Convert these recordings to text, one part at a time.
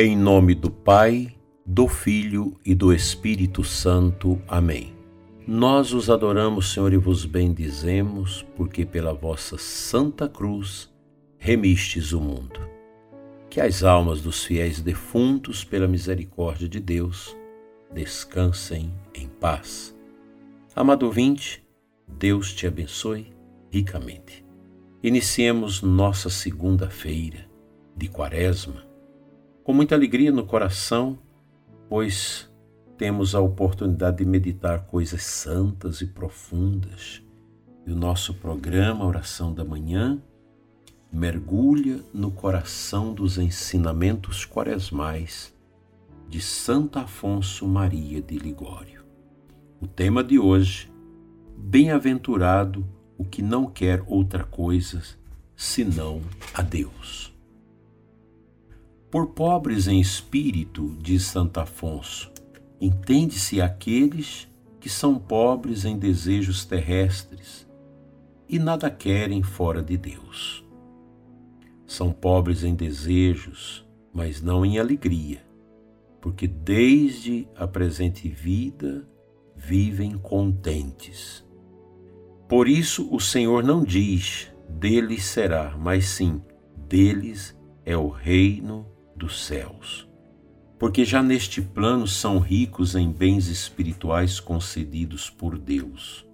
Em nome do Pai, do Filho e do Espírito Santo. Amém. Nós os adoramos, Senhor, e vos bendizemos, porque pela vossa santa cruz remistes o mundo. Que as almas dos fiéis defuntos, pela misericórdia de Deus, descansem em paz. Amado ouvinte, Deus te abençoe ricamente. Iniciemos nossa segunda-feira de Quaresma com muita alegria no coração, pois temos a oportunidade de meditar coisas santas e profundas. E o nosso programa Oração da Manhã mergulha no coração dos ensinamentos quaresmais de Santo Afonso Maria de Ligório. O tema de hoje: Bem-aventurado o que não quer outra coisa senão a Deus. Por pobres em espírito, diz Santo Afonso, entende-se aqueles que são pobres em desejos terrestres e nada querem fora de Deus. São pobres em desejos, mas não em alegria, porque desde a presente vida vivem contentes. Por isso o Senhor não diz: deles será, mas sim, deles é o reino dos céus. Porque já neste plano são ricos em bens espirituais concedidos por Deus.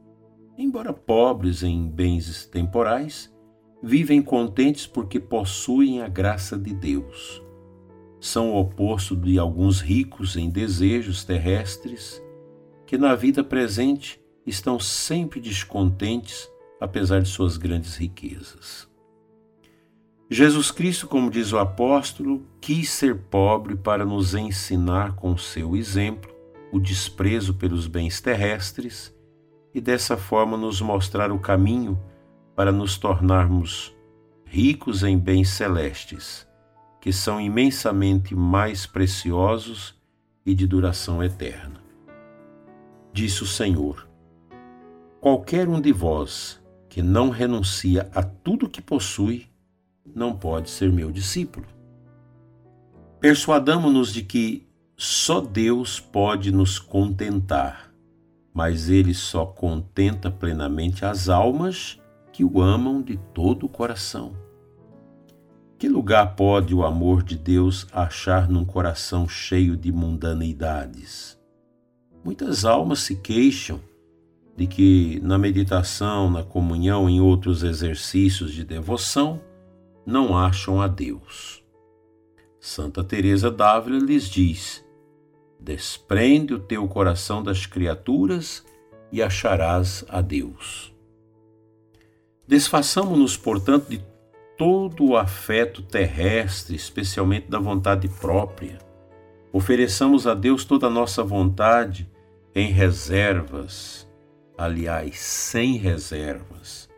Embora pobres em bens temporais, vivem contentes porque possuem a graça de Deus. São o oposto de alguns ricos em desejos terrestres que na vida presente estão sempre descontentes apesar de suas grandes riquezas. Jesus Cristo, como diz o apóstolo, quis ser pobre para nos ensinar com seu exemplo o desprezo pelos bens terrestres e dessa forma nos mostrar o caminho para nos tornarmos ricos em bens celestes, que são imensamente mais preciosos e de duração eterna. Disse o Senhor: Qualquer um de vós que não renuncia a tudo que possui, não pode ser meu discípulo. Persuadamo-nos de que só Deus pode nos contentar, mas Ele só contenta plenamente as almas que o amam de todo o coração. Que lugar pode o amor de Deus achar num coração cheio de mundaneidades? Muitas almas se queixam de que na meditação, na comunhão, em outros exercícios de devoção, não acham a Deus. Santa Teresa d'Ávila lhes diz: Desprende o teu coração das criaturas e acharás a Deus. Desfaçamo-nos, portanto, de todo o afeto terrestre, especialmente da vontade própria. Ofereçamos a Deus toda a nossa vontade em reservas, aliás, sem reservas,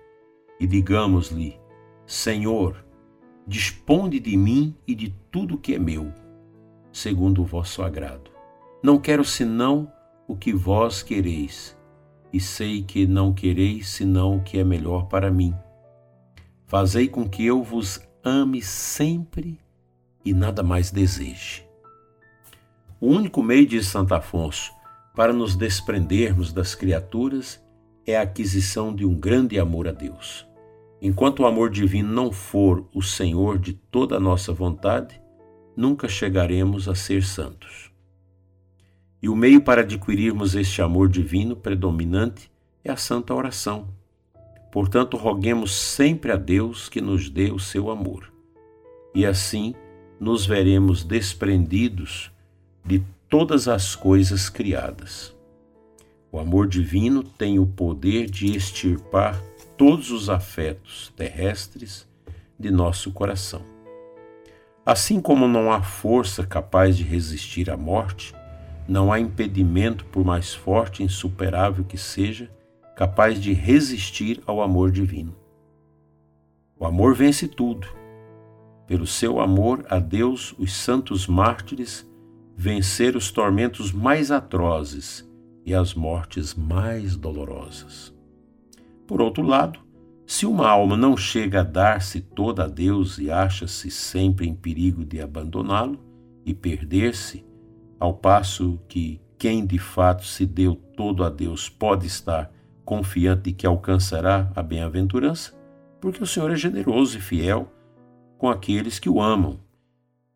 e digamos-lhe: Senhor, Disponde de mim e de tudo que é meu, segundo o vosso agrado. Não quero senão o que vós quereis, e sei que não quereis senão o que é melhor para mim. Fazei com que eu vos ame sempre e nada mais deseje. O único meio, diz Santo Afonso, para nos desprendermos das criaturas é a aquisição de um grande amor a Deus. Enquanto o amor divino não for o Senhor de toda a nossa vontade, nunca chegaremos a ser santos. E o meio para adquirirmos este amor divino predominante é a santa oração. Portanto, roguemos sempre a Deus que nos dê o seu amor. E assim nos veremos desprendidos de todas as coisas criadas. O amor divino tem o poder de extirpar todos os afetos terrestres de nosso coração. Assim como não há força capaz de resistir à morte, não há impedimento, por mais forte e insuperável que seja, capaz de resistir ao amor divino. O amor vence tudo. Pelo seu amor a Deus, os santos mártires venceram os tormentos mais atrozes e as mortes mais dolorosas. Por outro lado, se uma alma não chega a dar-se toda a Deus e acha-se sempre em perigo de abandoná-lo, e perder-se, ao passo que quem de fato se deu todo a Deus pode estar confiante de que alcançará a bem-aventurança, porque o Senhor é generoso e fiel com aqueles que o amam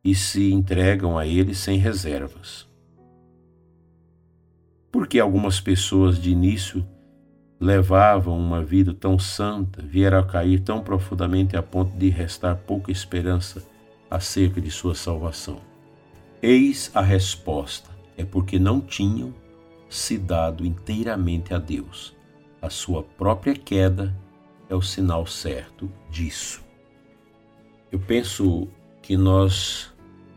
e se entregam a Ele sem reservas. Porque algumas pessoas de início levavam uma vida tão santa, vieram a cair tão profundamente a ponto de restar pouca esperança acerca de sua salvação. Eis a resposta: é porque não tinham se dado inteiramente a Deus. A sua própria queda é o sinal certo disso. Eu penso que nós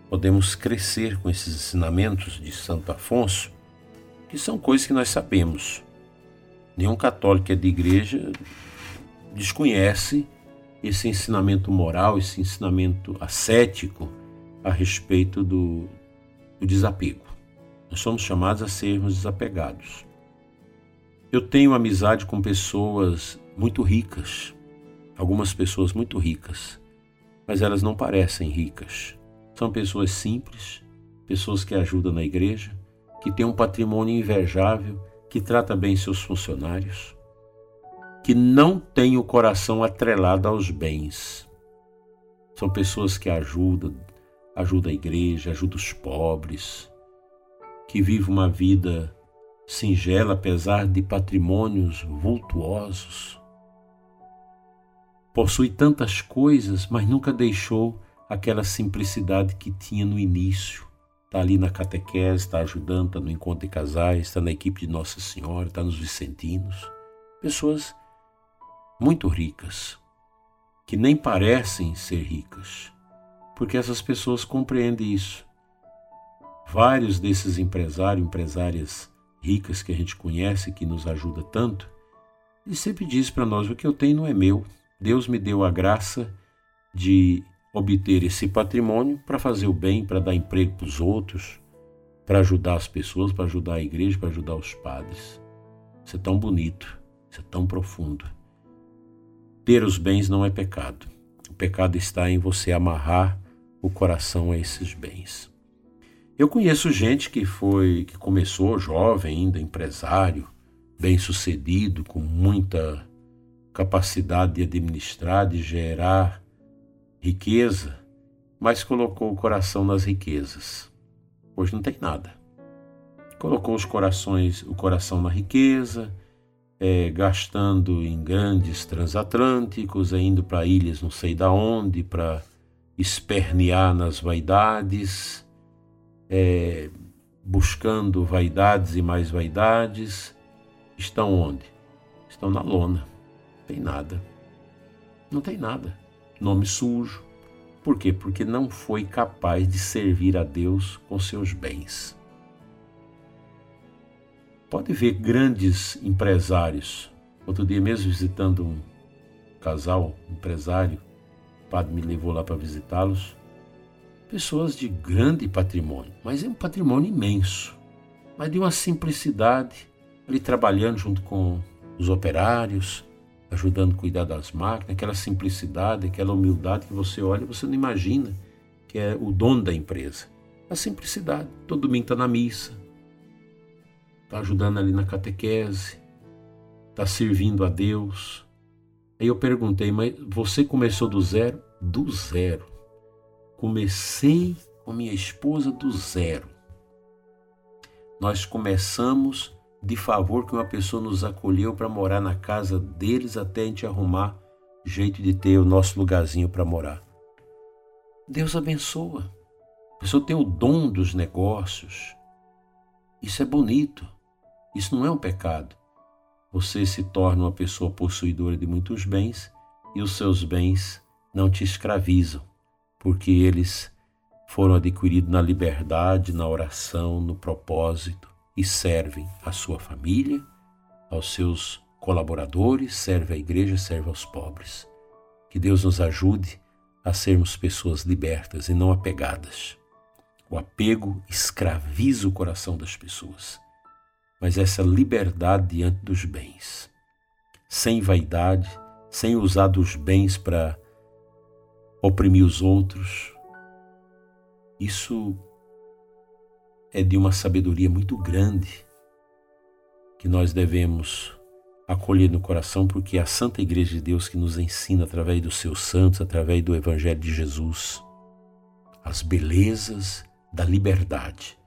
podemos crescer com esses ensinamentos de Santo Afonso, que são coisas que nós sabemos. Nenhum católico é de igreja desconhece esse ensinamento moral, esse ensinamento ascético a respeito do, do desapego. Nós somos chamados a sermos desapegados. Eu tenho amizade com pessoas muito ricas, algumas pessoas muito ricas, mas elas não parecem ricas. São pessoas simples, pessoas que ajudam na igreja, que têm um patrimônio invejável, que trata bem seus funcionários, que não têm o coração atrelado aos bens. São pessoas que ajudam, ajudam a igreja, ajudam os pobres, que vivem uma vida singela apesar de patrimônios vultuosos. Possui tantas coisas, mas nunca deixou aquela simplicidade que tinha no início. Está ali na catequese, está ajudando, está no encontro de casais, está na equipe de Nossa Senhora, está nos Vicentinos. Pessoas muito ricas, que nem parecem ser ricas, porque essas pessoas compreendem isso. Vários desses empresários, empresárias ricas que a gente conhece, que nos ajuda tanto, ele sempre diz para nós: o que eu tenho não é meu. Deus me deu a graça de obter esse patrimônio para fazer o bem, para dar emprego para os outros, para ajudar as pessoas, para ajudar a igreja, para ajudar os padres. Isso é tão bonito, isso é tão profundo. Ter os bens não é pecado. O pecado está em você amarrar o coração a esses bens. Eu conheço gente que foi, que começou jovem ainda, empresário, bem-sucedido, com muita capacidade de administrar, de gerar riqueza, mas colocou o coração nas riquezas. Hoje não tem nada. Colocou os corações, o coração na riqueza, é, gastando em grandes transatlânticos, é indo para ilhas não sei da onde, para espernear nas vaidades, é, buscando vaidades e mais vaidades, estão onde? Estão na lona. Não tem nada. Não tem nada. Nome sujo. Por quê? Porque não foi capaz de servir a Deus com seus bens. Pode ver grandes empresários. Outro dia mesmo visitando um casal empresário, o padre me levou lá para visitá-los. Pessoas de grande patrimônio, mas é um patrimônio imenso, mas de uma simplicidade, ali trabalhando junto com os operários, ajudando a cuidar das máquinas, aquela simplicidade, aquela humildade que você olha você não imagina que é o dono da empresa. A simplicidade. Todo domingo está na missa, está ajudando ali na catequese, está servindo a Deus. Aí eu perguntei, mas você começou do zero? Do zero. Comecei com minha esposa do zero. Nós começamos de favor que uma pessoa nos acolheu para morar na casa deles até a gente arrumar jeito de ter o nosso lugarzinho para morar. Deus abençoa. A pessoa tem o dom dos negócios. Isso é bonito. Isso não é um pecado. Você se torna uma pessoa possuidora de muitos bens e os seus bens não te escravizam, porque eles foram adquiridos na liberdade, na oração, no propósito e servem à sua família, aos seus colaboradores, serve à igreja, serve aos pobres. Que Deus nos ajude a sermos pessoas libertas e não apegadas. O apego escraviza o coração das pessoas mas essa liberdade diante dos bens, sem vaidade, sem usar dos bens para oprimir os outros. Isso é de uma sabedoria muito grande que nós devemos acolher no coração, porque é a Santa Igreja de Deus que nos ensina através dos seus santos, através do Evangelho de Jesus, as belezas da liberdade.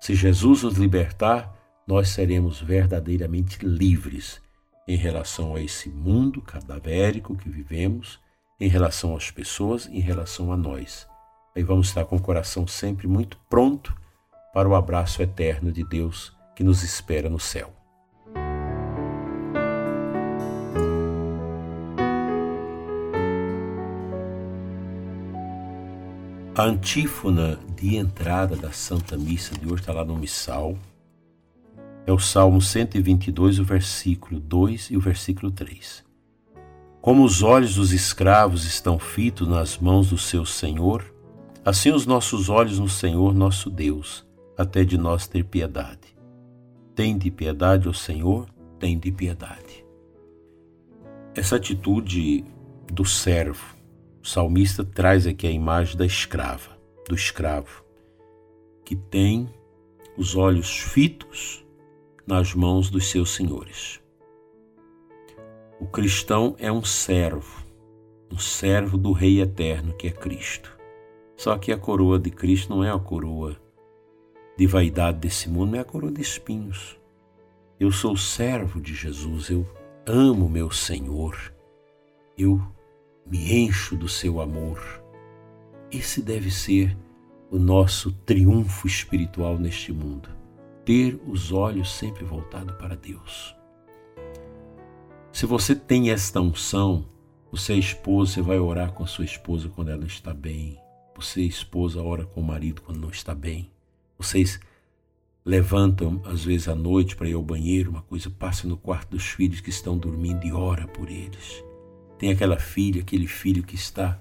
Se Jesus nos libertar, nós seremos verdadeiramente livres em relação a esse mundo cadavérico que vivemos, em relação às pessoas, em relação a nós. Aí vamos estar com o coração sempre muito pronto para o abraço eterno de Deus que nos espera no céu. A antífona de entrada da Santa Missa de hoje está lá no Missal. É o Salmo 122, o versículo 2 e o versículo 3. Como os olhos dos escravos estão fitos nas mãos do seu Senhor, assim os nossos olhos no Senhor nosso Deus, até de nós ter piedade. Tem de piedade, ó Senhor, tem de piedade. Essa atitude do servo, o salmista traz aqui a imagem da escrava, do escravo, que tem os olhos fitos nas mãos dos seus senhores. O cristão é um servo, um servo do Rei eterno que é Cristo. Só que a coroa de Cristo não é a coroa de vaidade desse mundo, é a coroa de espinhos. Eu sou servo de Jesus, eu amo meu Senhor, eu me encho do seu amor. Esse deve ser o nosso triunfo espiritual neste mundo. Ter os olhos sempre voltados para Deus. Se você tem esta unção, você é esposa, você vai orar com a sua esposa quando ela está bem. Você, esposa, ora com o marido quando não está bem. Vocês levantam, às vezes, à noite para ir ao banheiro, uma coisa, passa no quarto dos filhos que estão dormindo e ora por eles. Tem aquela filha, aquele filho que está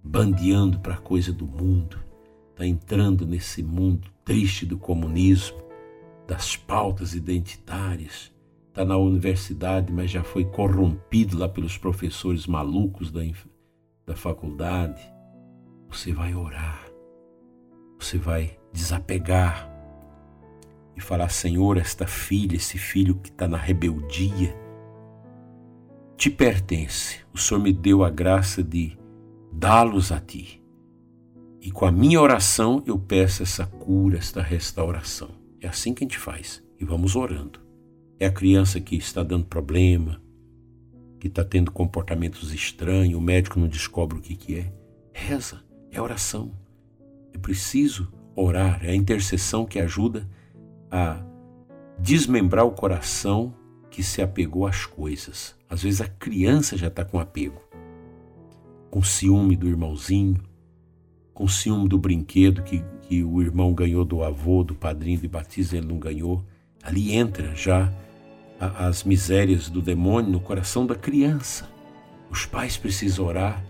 bandeando para a coisa do mundo, está entrando nesse mundo triste do comunismo, das pautas identitárias, está na universidade, mas já foi corrompido lá pelos professores malucos da, da faculdade. Você vai orar, você vai desapegar e falar: Senhor, esta filha, esse filho que está na rebeldia, te pertence. O Senhor me deu a graça de dá-los a ti. E com a minha oração eu peço essa cura, esta restauração. É assim que a gente faz. E vamos orando. É a criança que está dando problema, que está tendo comportamentos estranhos, o médico não descobre o que, que é. Reza, é oração. É preciso orar, é a intercessão que ajuda a desmembrar o coração que se apegou às coisas. Às vezes a criança já está com apego, com ciúme do irmãozinho, com ciúme do brinquedo que, que o irmão ganhou do avô, do padrinho de batismo, ele não ganhou. Ali entra já as misérias do demônio no coração da criança. Os pais precisam orar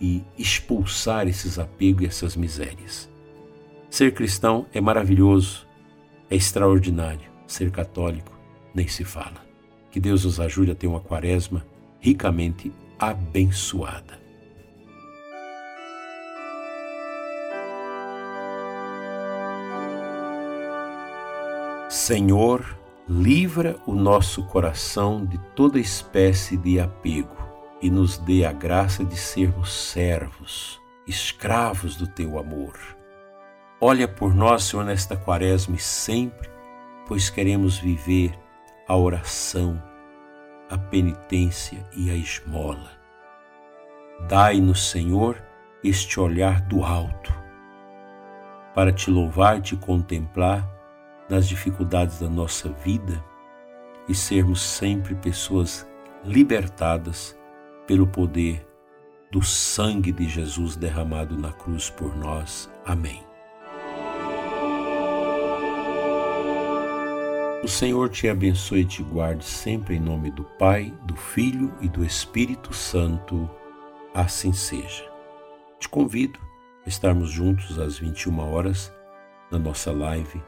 e expulsar esses apegos e essas misérias. Ser cristão é maravilhoso, é extraordinário. Ser católico nem se fala. Que Deus nos ajude a ter uma quaresma ricamente abençoada. Senhor, livra o nosso coração de toda espécie de apego e nos dê a graça de sermos servos, escravos do teu amor. Olha por nós, Senhor, nesta quaresma e sempre, pois queremos viver a oração, a penitência e a esmola. Dai-nos, Senhor, este olhar do alto, para te louvar e te contemplar nas dificuldades da nossa vida e sermos sempre pessoas libertadas pelo poder do sangue de Jesus derramado na cruz por nós. Amém. O Senhor te abençoe e te guarde sempre em nome do Pai, do Filho e do Espírito Santo. Assim seja. Te convido a estarmos juntos às 21 horas na nossa live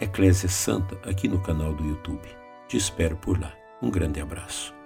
Eclésia Santa aqui no canal do YouTube. Te espero por lá. Um grande abraço.